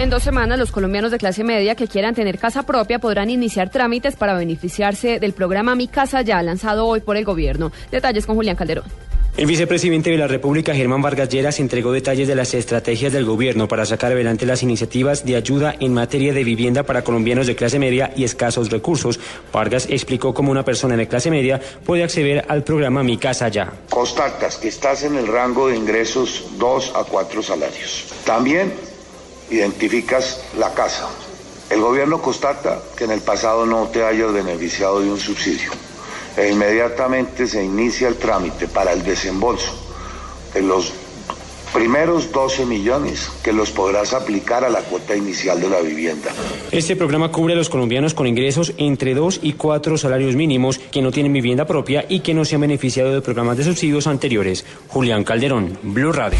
En dos semanas, los colombianos de clase media que quieran tener casa propia podrán iniciar trámites para beneficiarse del programa Mi Casa Ya, lanzado hoy por el gobierno. Detalles con Julián Calderón. El vicepresidente de la República, Germán Vargas Lleras, entregó detalles de las estrategias del gobierno para sacar adelante las iniciativas de ayuda en materia de vivienda para colombianos de clase media y escasos recursos. Vargas explicó cómo una persona de clase media puede acceder al programa Mi Casa Ya. Constatas que estás en el rango de ingresos 2 a 4 salarios. También identificas la casa. El gobierno constata que en el pasado no te hayas beneficiado de un subsidio e inmediatamente se inicia el trámite para el desembolso de los primeros 12 millones que los podrás aplicar a la cuota inicial de la vivienda. Este programa cubre a los colombianos con ingresos entre 2 y 4 salarios mínimos que no tienen vivienda propia y que no se han beneficiado de programas de subsidios anteriores. Julián Calderón, Blue Radio.